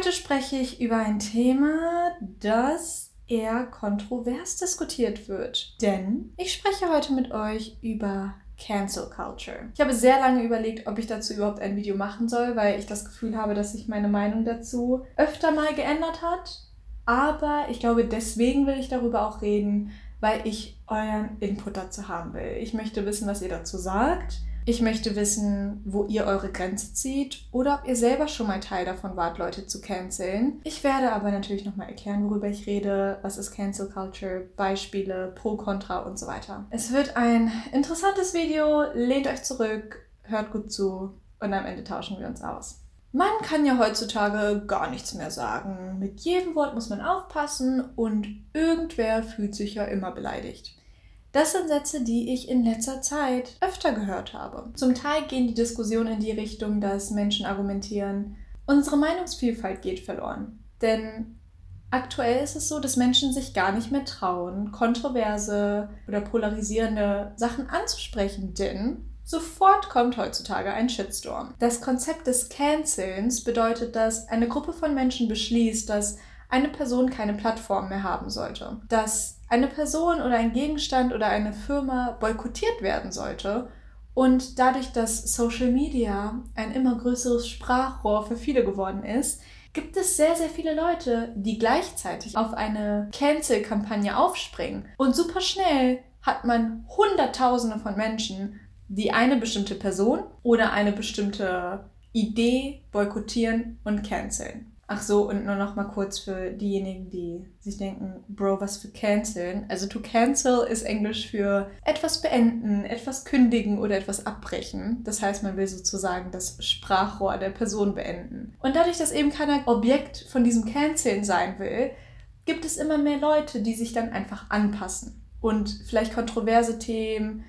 Heute spreche ich über ein Thema, das eher kontrovers diskutiert wird. Denn ich spreche heute mit euch über Cancel Culture. Ich habe sehr lange überlegt, ob ich dazu überhaupt ein Video machen soll, weil ich das Gefühl habe, dass sich meine Meinung dazu öfter mal geändert hat. Aber ich glaube, deswegen will ich darüber auch reden, weil ich euren Input dazu haben will. Ich möchte wissen, was ihr dazu sagt. Ich möchte wissen, wo ihr eure Grenze zieht oder ob ihr selber schon mal Teil davon wart, Leute zu canceln. Ich werde aber natürlich nochmal erklären, worüber ich rede, was ist Cancel Culture, Beispiele, Pro, Contra und so weiter. Es wird ein interessantes Video. Lehnt euch zurück, hört gut zu und am Ende tauschen wir uns aus. Man kann ja heutzutage gar nichts mehr sagen. Mit jedem Wort muss man aufpassen und irgendwer fühlt sich ja immer beleidigt. Das sind Sätze, die ich in letzter Zeit öfter gehört habe. Zum Teil gehen die Diskussionen in die Richtung, dass Menschen argumentieren, unsere Meinungsvielfalt geht verloren. Denn aktuell ist es so, dass Menschen sich gar nicht mehr trauen, kontroverse oder polarisierende Sachen anzusprechen, denn Sofort kommt heutzutage ein Shitstorm. Das Konzept des Cancelns bedeutet, dass eine Gruppe von Menschen beschließt, dass eine Person keine Plattform mehr haben sollte. Dass eine Person oder ein Gegenstand oder eine Firma boykottiert werden sollte. Und dadurch, dass Social Media ein immer größeres Sprachrohr für viele geworden ist, gibt es sehr, sehr viele Leute, die gleichzeitig auf eine Cancel-Kampagne aufspringen. Und super schnell hat man Hunderttausende von Menschen, die eine bestimmte Person oder eine bestimmte Idee boykottieren und canceln. Ach so, und nur noch mal kurz für diejenigen, die sich denken, Bro, was für canceln? Also to cancel ist Englisch für etwas beenden, etwas kündigen oder etwas abbrechen. Das heißt, man will sozusagen das Sprachrohr der Person beenden. Und dadurch, dass eben keiner Objekt von diesem Canceln sein will, gibt es immer mehr Leute, die sich dann einfach anpassen und vielleicht kontroverse Themen,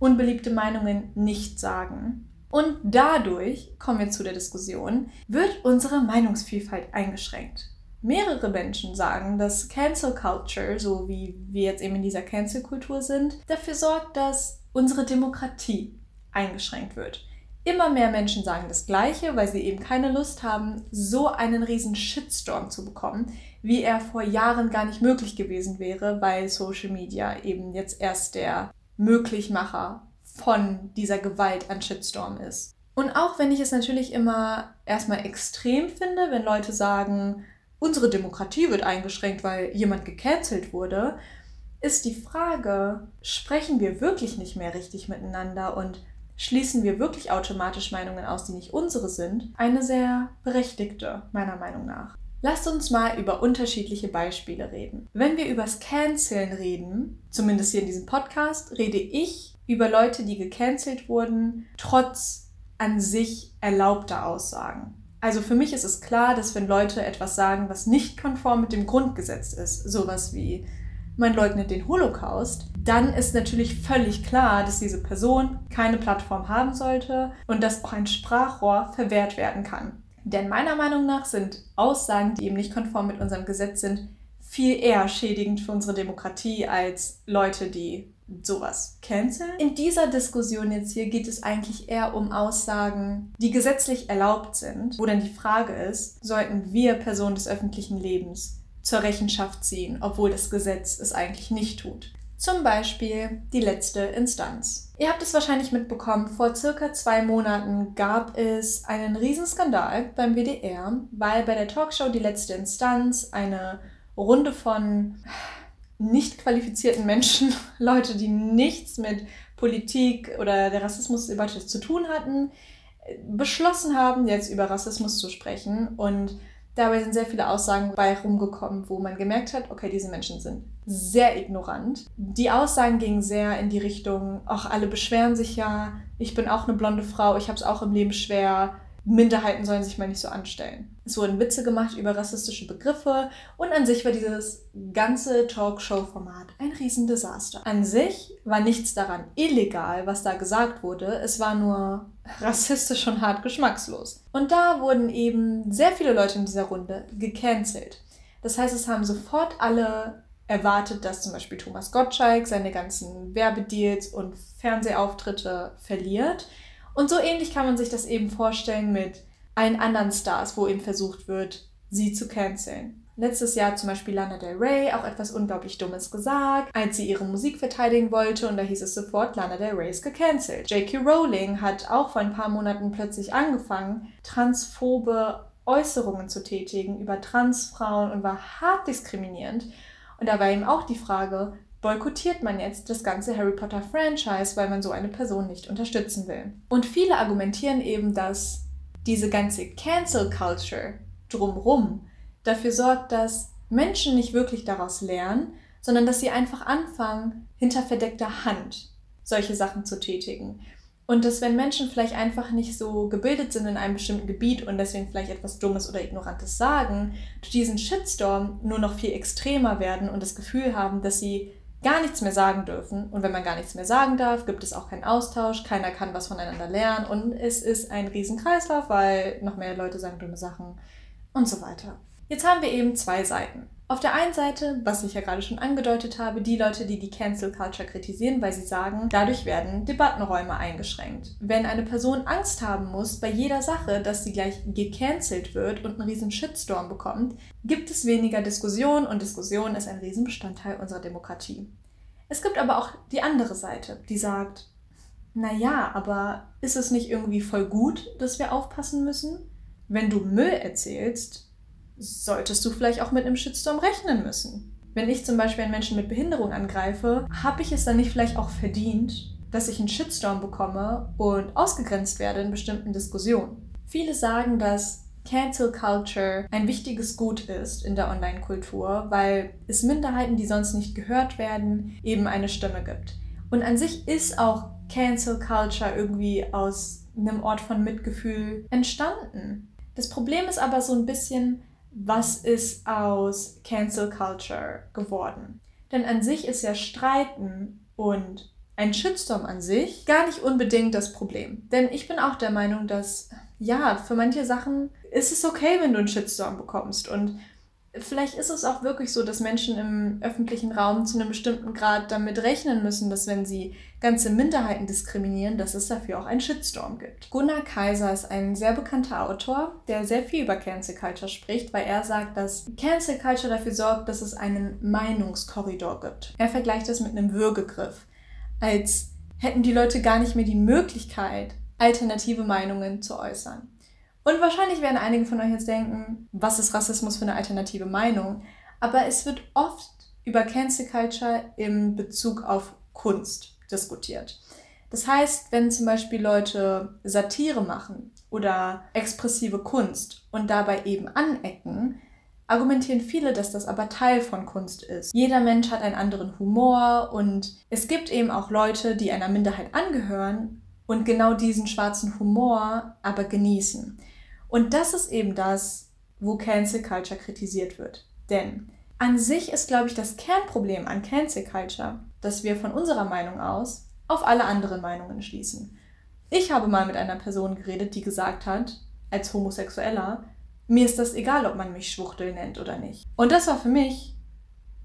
unbeliebte Meinungen nicht sagen. Und dadurch, kommen wir zu der Diskussion, wird unsere Meinungsvielfalt eingeschränkt. Mehrere Menschen sagen, dass Cancel Culture, so wie wir jetzt eben in dieser Cancel-Kultur sind, dafür sorgt, dass unsere Demokratie eingeschränkt wird. Immer mehr Menschen sagen das Gleiche, weil sie eben keine Lust haben, so einen riesen Shitstorm zu bekommen, wie er vor Jahren gar nicht möglich gewesen wäre, weil Social Media eben jetzt erst der Möglichmacher von dieser Gewalt an Shitstorm ist. Und auch wenn ich es natürlich immer erstmal extrem finde, wenn Leute sagen, unsere Demokratie wird eingeschränkt, weil jemand gecancelt wurde, ist die Frage, sprechen wir wirklich nicht mehr richtig miteinander und schließen wir wirklich automatisch Meinungen aus, die nicht unsere sind, eine sehr berechtigte, meiner Meinung nach. Lasst uns mal über unterschiedliche Beispiele reden. Wenn wir übers Canceln reden, zumindest hier in diesem Podcast, rede ich über Leute, die gecancelt wurden, trotz an sich erlaubter Aussagen. Also für mich ist es klar, dass wenn Leute etwas sagen, was nicht konform mit dem Grundgesetz ist, sowas wie man leugnet den Holocaust, dann ist natürlich völlig klar, dass diese Person keine Plattform haben sollte und dass auch ein Sprachrohr verwehrt werden kann. Denn meiner Meinung nach sind Aussagen, die eben nicht konform mit unserem Gesetz sind, viel eher schädigend für unsere Demokratie als Leute, die sowas canceln. In dieser Diskussion jetzt hier geht es eigentlich eher um Aussagen, die gesetzlich erlaubt sind, wo dann die Frage ist, sollten wir Personen des öffentlichen Lebens zur Rechenschaft ziehen, obwohl das Gesetz es eigentlich nicht tut. Zum Beispiel die letzte Instanz. Ihr habt es wahrscheinlich mitbekommen, vor circa zwei Monaten gab es einen Riesenskandal beim WDR, weil bei der Talkshow Die letzte Instanz eine Runde von nicht qualifizierten Menschen, Leute, die nichts mit Politik oder der Rassismusdebatte zu tun hatten, beschlossen haben, jetzt über Rassismus zu sprechen und Dabei sind sehr viele Aussagen bei rumgekommen, wo man gemerkt hat, okay, diese Menschen sind sehr ignorant. Die Aussagen gingen sehr in die Richtung, ach, alle beschweren sich ja, ich bin auch eine blonde Frau, ich habe es auch im Leben schwer, Minderheiten sollen sich mal nicht so anstellen. Es wurden Witze gemacht über rassistische Begriffe und an sich war dieses ganze Talkshow-Format ein Riesendesaster. An sich war nichts daran illegal, was da gesagt wurde. Es war nur rassistisch und hart geschmackslos. Und da wurden eben sehr viele Leute in dieser Runde gecancelt. Das heißt, es haben sofort alle erwartet, dass zum Beispiel Thomas Gottschalk seine ganzen Werbedeals und Fernsehauftritte verliert und so ähnlich kann man sich das eben vorstellen mit allen anderen Stars, wo eben versucht wird, sie zu canceln. Letztes Jahr zum Beispiel Lana Del Rey auch etwas unglaublich Dummes gesagt, als sie ihre Musik verteidigen wollte und da hieß es sofort, Lana Del Rey ist gecancelt. J.K. Rowling hat auch vor ein paar Monaten plötzlich angefangen, transphobe Äußerungen zu tätigen über Transfrauen und war hart diskriminierend. Und da war ihm auch die Frage, boykottiert man jetzt das ganze Harry Potter Franchise, weil man so eine Person nicht unterstützen will. Und viele argumentieren eben, dass diese ganze Cancel Culture drumrum dafür sorgt, dass Menschen nicht wirklich daraus lernen, sondern dass sie einfach anfangen, hinter verdeckter Hand solche Sachen zu tätigen. Und dass wenn Menschen vielleicht einfach nicht so gebildet sind in einem bestimmten Gebiet und deswegen vielleicht etwas Dummes oder Ignorantes sagen, durch diesen Shitstorm nur noch viel extremer werden und das Gefühl haben, dass sie gar nichts mehr sagen dürfen. Und wenn man gar nichts mehr sagen darf, gibt es auch keinen Austausch, keiner kann was voneinander lernen und es ist ein Riesenkreislauf, weil noch mehr Leute sagen dumme Sachen und so weiter. Jetzt haben wir eben zwei Seiten. Auf der einen Seite, was ich ja gerade schon angedeutet habe, die Leute, die die Cancel Culture kritisieren, weil sie sagen, dadurch werden Debattenräume eingeschränkt. Wenn eine Person Angst haben muss bei jeder Sache, dass sie gleich gecancelt wird und einen riesen Shitstorm bekommt, gibt es weniger Diskussion und Diskussion ist ein Riesenbestandteil unserer Demokratie. Es gibt aber auch die andere Seite, die sagt, naja, aber ist es nicht irgendwie voll gut, dass wir aufpassen müssen? Wenn du Müll erzählst, solltest du vielleicht auch mit einem Shitstorm rechnen müssen. Wenn ich zum Beispiel einen Menschen mit Behinderung angreife, habe ich es dann nicht vielleicht auch verdient, dass ich einen Shitstorm bekomme und ausgegrenzt werde in bestimmten Diskussionen. Viele sagen, dass Cancel Culture ein wichtiges Gut ist in der Online-Kultur, weil es Minderheiten, die sonst nicht gehört werden, eben eine Stimme gibt. Und an sich ist auch Cancel Culture irgendwie aus einem Ort von Mitgefühl entstanden. Das Problem ist aber so ein bisschen, was ist aus Cancel Culture geworden. Denn an sich ist ja Streiten und ein Shitstorm an sich gar nicht unbedingt das Problem. Denn ich bin auch der Meinung, dass ja, für manche Sachen ist es okay, wenn du einen Shitstorm bekommst. Und vielleicht ist es auch wirklich so, dass Menschen im öffentlichen Raum zu einem bestimmten Grad damit rechnen müssen, dass wenn sie ganze Minderheiten diskriminieren, dass es dafür auch einen Shitstorm gibt. Gunnar Kaiser ist ein sehr bekannter Autor, der sehr viel über Cancel Culture spricht, weil er sagt, dass Cancel Culture dafür sorgt, dass es einen Meinungskorridor gibt. Er vergleicht das mit einem Würgegriff, als hätten die Leute gar nicht mehr die Möglichkeit, alternative Meinungen zu äußern. Und wahrscheinlich werden einige von euch jetzt denken, was ist Rassismus für eine alternative Meinung? Aber es wird oft über Cancel Culture im Bezug auf Kunst diskutiert. Das heißt, wenn zum Beispiel Leute Satire machen oder expressive Kunst und dabei eben anecken, argumentieren viele, dass das aber Teil von Kunst ist. Jeder Mensch hat einen anderen Humor und es gibt eben auch Leute, die einer Minderheit angehören und genau diesen schwarzen Humor aber genießen. Und das ist eben das, wo Cancel Culture kritisiert wird. Denn an sich ist, glaube ich, das Kernproblem an Cancel Culture, dass wir von unserer Meinung aus auf alle anderen Meinungen schließen. Ich habe mal mit einer Person geredet, die gesagt hat, als Homosexueller, mir ist das egal, ob man mich Schwuchtel nennt oder nicht. Und das war für mich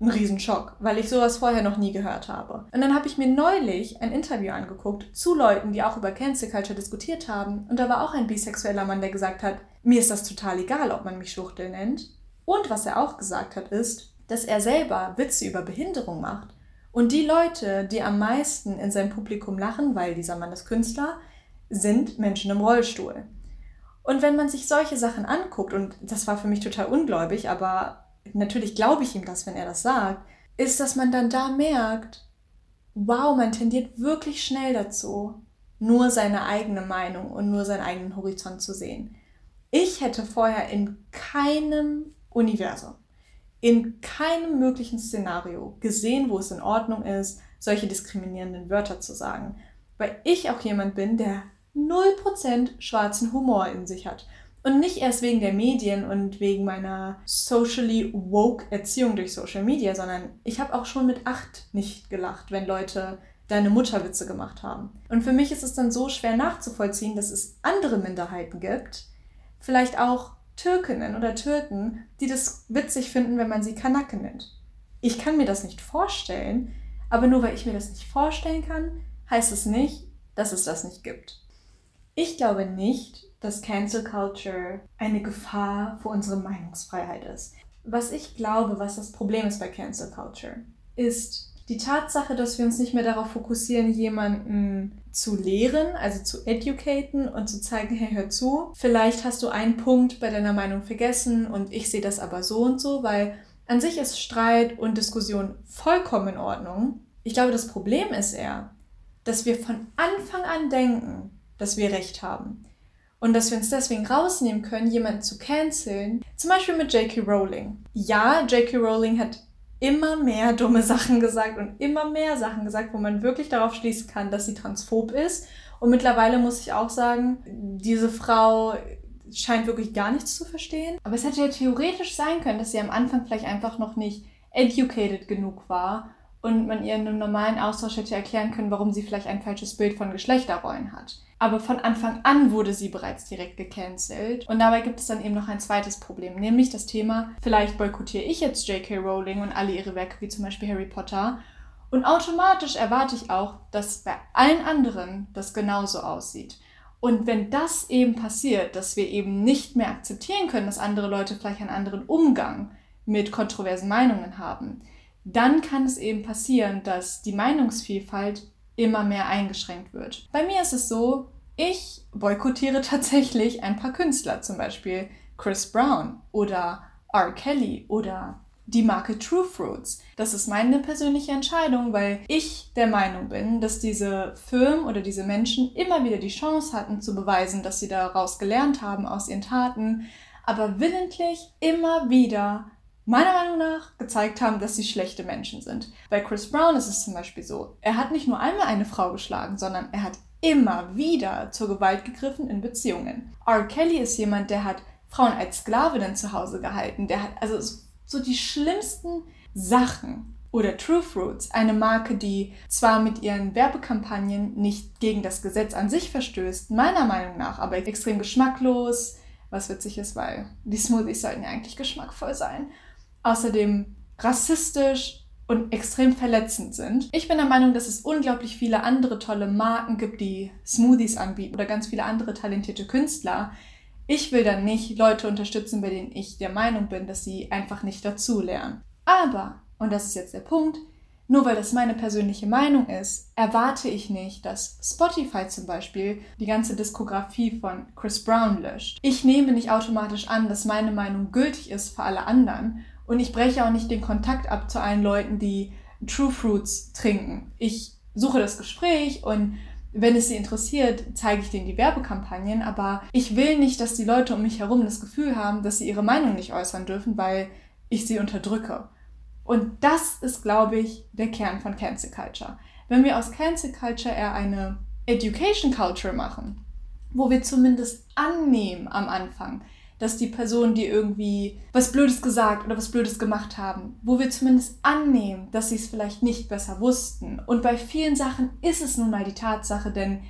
ein Riesenschock, weil ich sowas vorher noch nie gehört habe. Und dann habe ich mir neulich ein Interview angeguckt zu Leuten, die auch über Cancel Culture diskutiert haben. Und da war auch ein bisexueller Mann, der gesagt hat, mir ist das total egal, ob man mich Schwuchtel nennt. Und was er auch gesagt hat, ist, dass er selber Witze über Behinderung macht. Und die Leute, die am meisten in seinem Publikum lachen, weil dieser Mann ist Künstler, sind Menschen im Rollstuhl. Und wenn man sich solche Sachen anguckt, und das war für mich total ungläubig, aber natürlich glaube ich ihm das, wenn er das sagt, ist, dass man dann da merkt, wow, man tendiert wirklich schnell dazu, nur seine eigene Meinung und nur seinen eigenen Horizont zu sehen. Ich hätte vorher in keinem Universum, in keinem möglichen Szenario gesehen, wo es in Ordnung ist, solche diskriminierenden Wörter zu sagen. Weil ich auch jemand bin, der 0% schwarzen Humor in sich hat. Und nicht erst wegen der Medien und wegen meiner socially woke Erziehung durch Social Media, sondern ich habe auch schon mit acht nicht gelacht, wenn Leute deine Mutterwitze gemacht haben. Und für mich ist es dann so schwer nachzuvollziehen, dass es andere Minderheiten gibt, vielleicht auch Türkinnen oder Türken, die das witzig finden, wenn man sie Kanake nennt. Ich kann mir das nicht vorstellen, aber nur weil ich mir das nicht vorstellen kann, heißt es nicht, dass es das nicht gibt. Ich glaube nicht, dass Cancel Culture eine Gefahr für unsere Meinungsfreiheit ist. Was ich glaube, was das Problem ist bei Cancel Culture, ist die Tatsache, dass wir uns nicht mehr darauf fokussieren, jemanden zu lehren, also zu educaten und zu zeigen, hey, hör zu. Vielleicht hast du einen Punkt bei deiner Meinung vergessen und ich sehe das aber so und so, weil an sich ist Streit und Diskussion vollkommen in Ordnung. Ich glaube, das Problem ist eher, dass wir von Anfang an denken, dass wir Recht haben. Und dass wir uns deswegen rausnehmen können, jemanden zu canceln. Zum Beispiel mit J.K. Rowling. Ja, J.K. Rowling hat immer mehr dumme Sachen gesagt und immer mehr Sachen gesagt, wo man wirklich darauf schließen kann, dass sie transphob ist. Und mittlerweile muss ich auch sagen, diese Frau scheint wirklich gar nichts zu verstehen. Aber es hätte ja theoretisch sein können, dass sie am Anfang vielleicht einfach noch nicht educated genug war und man ihr in einem normalen Austausch hätte erklären können, warum sie vielleicht ein falsches Bild von Geschlechterrollen hat. Aber von Anfang an wurde sie bereits direkt gecancelt. Und dabei gibt es dann eben noch ein zweites Problem, nämlich das Thema, vielleicht boykottiere ich jetzt J.K. Rowling und alle ihre Werke, wie zum Beispiel Harry Potter. Und automatisch erwarte ich auch, dass bei allen anderen das genauso aussieht. Und wenn das eben passiert, dass wir eben nicht mehr akzeptieren können, dass andere Leute vielleicht einen anderen Umgang mit kontroversen Meinungen haben, dann kann es eben passieren, dass die Meinungsvielfalt immer mehr eingeschränkt wird. Bei mir ist es so, ich boykottiere tatsächlich ein paar Künstler, zum Beispiel Chris Brown oder R. Kelly oder die Marke True Fruits. Das ist meine persönliche Entscheidung, weil ich der Meinung bin, dass diese Firmen oder diese Menschen immer wieder die Chance hatten zu beweisen, dass sie daraus gelernt haben aus ihren Taten, aber willentlich immer wieder meiner Meinung nach gezeigt haben, dass sie schlechte Menschen sind. Bei Chris Brown ist es zum Beispiel so, er hat nicht nur einmal eine Frau geschlagen, sondern er hat immer wieder zur Gewalt gegriffen in Beziehungen. R. Kelly ist jemand, der hat Frauen als Sklavinnen zu Hause gehalten. Der hat also so die schlimmsten Sachen. Oder True Fruits, eine Marke, die zwar mit ihren Werbekampagnen nicht gegen das Gesetz an sich verstößt, meiner Meinung nach, aber extrem geschmacklos, was witzig ist, weil die Smoothies sollten ja eigentlich geschmackvoll sein außerdem rassistisch und extrem verletzend sind. Ich bin der Meinung, dass es unglaublich viele andere tolle Marken gibt, die Smoothies anbieten oder ganz viele andere talentierte Künstler. Ich will dann nicht Leute unterstützen, bei denen ich der Meinung bin, dass sie einfach nicht dazulernen. Aber, und das ist jetzt der Punkt, nur weil das meine persönliche Meinung ist, erwarte ich nicht, dass Spotify zum Beispiel die ganze Diskografie von Chris Brown löscht. Ich nehme nicht automatisch an, dass meine Meinung gültig ist für alle anderen und ich breche auch nicht den Kontakt ab zu allen Leuten, die True Fruits trinken. Ich suche das Gespräch und wenn es sie interessiert, zeige ich denen die Werbekampagnen, aber ich will nicht, dass die Leute um mich herum das Gefühl haben, dass sie ihre Meinung nicht äußern dürfen, weil ich sie unterdrücke. Und das ist, glaube ich, der Kern von Cancel Culture. Wenn wir aus Cancel Culture eher eine Education Culture machen, wo wir zumindest annehmen am Anfang, dass die Personen, die irgendwie was Blödes gesagt oder was Blödes gemacht haben, wo wir zumindest annehmen, dass sie es vielleicht nicht besser wussten. Und bei vielen Sachen ist es nun mal die Tatsache, denn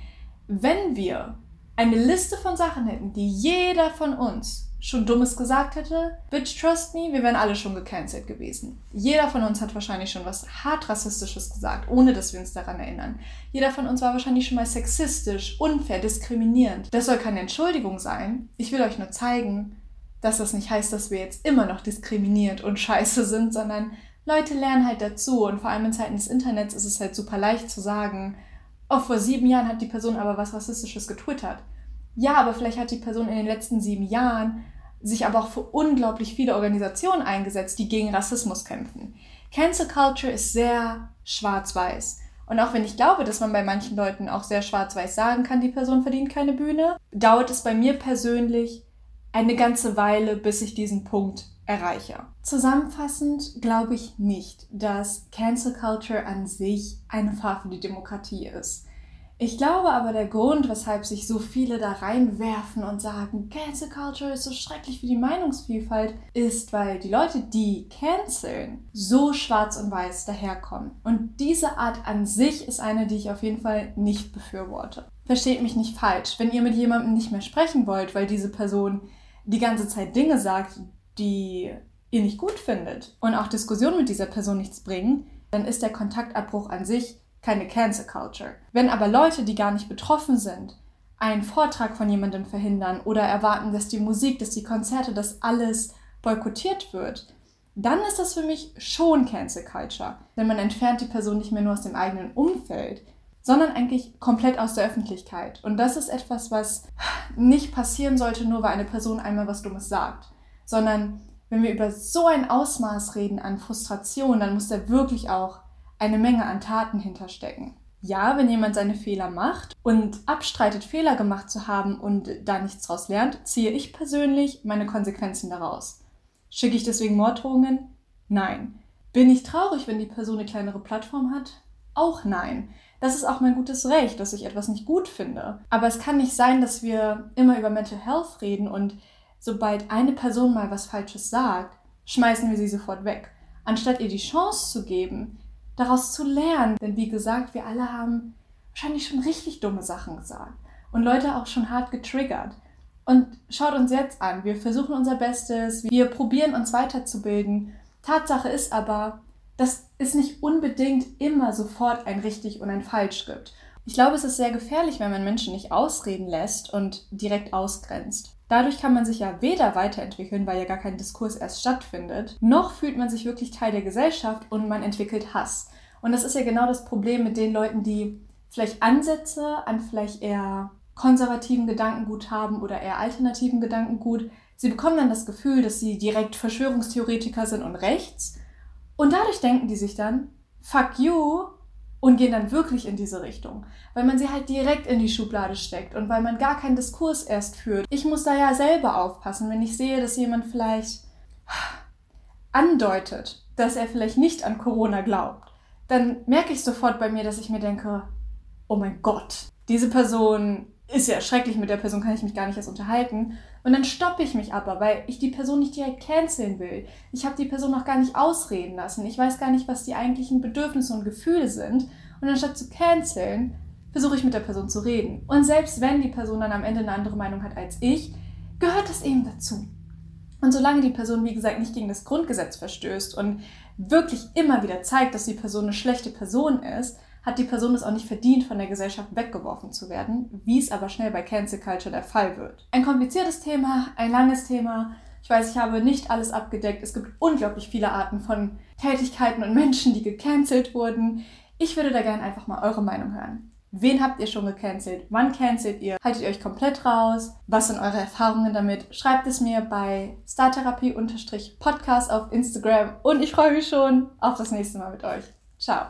wenn wir eine Liste von Sachen hätten, die jeder von uns schon Dummes gesagt hätte, bitch, trust me, wir wären alle schon gecancelt gewesen. Jeder von uns hat wahrscheinlich schon was hart rassistisches gesagt, ohne dass wir uns daran erinnern. Jeder von uns war wahrscheinlich schon mal sexistisch, unfair, diskriminierend. Das soll keine Entschuldigung sein. Ich will euch nur zeigen, dass das nicht heißt, dass wir jetzt immer noch diskriminiert und scheiße sind, sondern Leute lernen halt dazu und vor allem in Zeiten des Internets ist es halt super leicht zu sagen, oh, vor sieben Jahren hat die Person aber was Rassistisches getwittert. Ja, aber vielleicht hat die Person in den letzten sieben Jahren sich aber auch für unglaublich viele Organisationen eingesetzt, die gegen Rassismus kämpfen. Cancel Culture ist sehr schwarz-weiß. Und auch wenn ich glaube, dass man bei manchen Leuten auch sehr schwarz-weiß sagen kann, die Person verdient keine Bühne, dauert es bei mir persönlich eine ganze Weile, bis ich diesen Punkt erreiche. Zusammenfassend glaube ich nicht, dass Cancel Culture an sich eine Gefahr für die Demokratie ist. Ich glaube aber, der Grund, weshalb sich so viele da reinwerfen und sagen, Cancel Culture ist so schrecklich für die Meinungsvielfalt, ist, weil die Leute, die canceln, so schwarz und weiß daherkommen. Und diese Art an sich ist eine, die ich auf jeden Fall nicht befürworte. Versteht mich nicht falsch. Wenn ihr mit jemandem nicht mehr sprechen wollt, weil diese Person die ganze Zeit Dinge sagt, die ihr nicht gut findet und auch Diskussionen mit dieser Person nichts bringen, dann ist der Kontaktabbruch an sich keine Cancel Culture. Wenn aber Leute, die gar nicht betroffen sind, einen Vortrag von jemandem verhindern oder erwarten, dass die Musik, dass die Konzerte, dass alles boykottiert wird, dann ist das für mich schon Cancel Culture. Denn man entfernt die Person nicht mehr nur aus dem eigenen Umfeld, sondern eigentlich komplett aus der Öffentlichkeit. Und das ist etwas, was nicht passieren sollte, nur weil eine Person einmal was Dummes sagt, sondern wenn wir über so ein Ausmaß reden an Frustration, dann muss da wirklich auch eine Menge an Taten hinterstecken. Ja, wenn jemand seine Fehler macht und abstreitet, Fehler gemacht zu haben und da nichts draus lernt, ziehe ich persönlich meine Konsequenzen daraus. Schicke ich deswegen Morddrohungen? Nein. Bin ich traurig, wenn die Person eine kleinere Plattform hat? Auch nein. Das ist auch mein gutes Recht, dass ich etwas nicht gut finde. Aber es kann nicht sein, dass wir immer über Mental Health reden und sobald eine Person mal was Falsches sagt, schmeißen wir sie sofort weg, anstatt ihr die Chance zu geben, daraus zu lernen. Denn wie gesagt, wir alle haben wahrscheinlich schon richtig dumme Sachen gesagt und Leute auch schon hart getriggert. Und schaut uns jetzt an, wir versuchen unser Bestes, wir probieren uns weiterzubilden. Tatsache ist aber, dass es nicht unbedingt immer sofort ein richtig und ein falsch gibt. Ich glaube, es ist sehr gefährlich, wenn man Menschen nicht ausreden lässt und direkt ausgrenzt. Dadurch kann man sich ja weder weiterentwickeln, weil ja gar kein Diskurs erst stattfindet, noch fühlt man sich wirklich Teil der Gesellschaft und man entwickelt Hass. Und das ist ja genau das Problem mit den Leuten, die vielleicht Ansätze an vielleicht eher konservativen Gedankengut haben oder eher alternativen Gedankengut. Sie bekommen dann das Gefühl, dass sie direkt Verschwörungstheoretiker sind und rechts und dadurch denken die sich dann, fuck you, und gehen dann wirklich in diese Richtung, weil man sie halt direkt in die Schublade steckt und weil man gar keinen Diskurs erst führt. Ich muss da ja selber aufpassen, wenn ich sehe, dass jemand vielleicht andeutet, dass er vielleicht nicht an Corona glaubt, dann merke ich sofort bei mir, dass ich mir denke, oh mein Gott, diese Person ist ja schrecklich, mit der Person kann ich mich gar nicht erst unterhalten. Und dann stoppe ich mich aber, weil ich die Person nicht direkt canceln will. Ich habe die Person noch gar nicht ausreden lassen. Ich weiß gar nicht, was die eigentlichen Bedürfnisse und Gefühle sind. Und anstatt zu canceln, versuche ich mit der Person zu reden. Und selbst wenn die Person dann am Ende eine andere Meinung hat als ich, gehört das eben dazu. Und solange die Person, wie gesagt, nicht gegen das Grundgesetz verstößt und wirklich immer wieder zeigt, dass die Person eine schlechte Person ist, hat die Person es auch nicht verdient, von der Gesellschaft weggeworfen zu werden, wie es aber schnell bei Cancel Culture der Fall wird. Ein kompliziertes Thema, ein langes Thema. Ich weiß, ich habe nicht alles abgedeckt. Es gibt unglaublich viele Arten von Tätigkeiten und Menschen, die gecancelt wurden. Ich würde da gerne einfach mal eure Meinung hören. Wen habt ihr schon gecancelt? Wann cancelt ihr? Haltet ihr euch komplett raus? Was sind eure Erfahrungen damit? Schreibt es mir bei Startherapie-Podcast auf Instagram und ich freue mich schon auf das nächste Mal mit euch. Ciao.